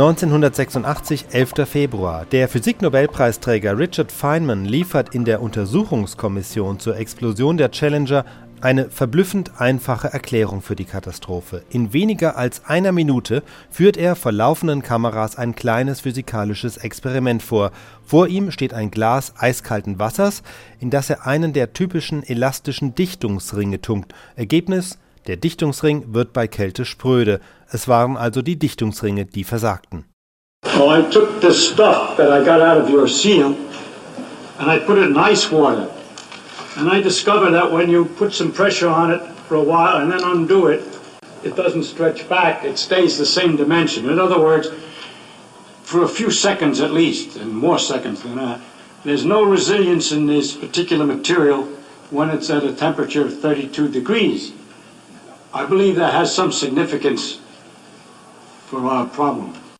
1986, 11. Februar. Der Physiknobelpreisträger Richard Feynman liefert in der Untersuchungskommission zur Explosion der Challenger eine verblüffend einfache Erklärung für die Katastrophe. In weniger als einer Minute führt er vor laufenden Kameras ein kleines physikalisches Experiment vor. Vor ihm steht ein Glas eiskalten Wassers, in das er einen der typischen elastischen Dichtungsringe tunkt. Ergebnis der Dichtungsring wird bei Kälte spröde. Es waren also die Dichtungsringe, die versagten. Oh, I took the stuff that I got out of your seal and I put it in ice water. And I discovered that when you put some pressure on it for a while and then undo it, it doesn't stretch back, it stays the same dimension. In other words, for a few seconds at least, and more seconds than that, there's no resilience in this particular material when it's at a temperature of 32 degrees. I believe that has some significance for our problem.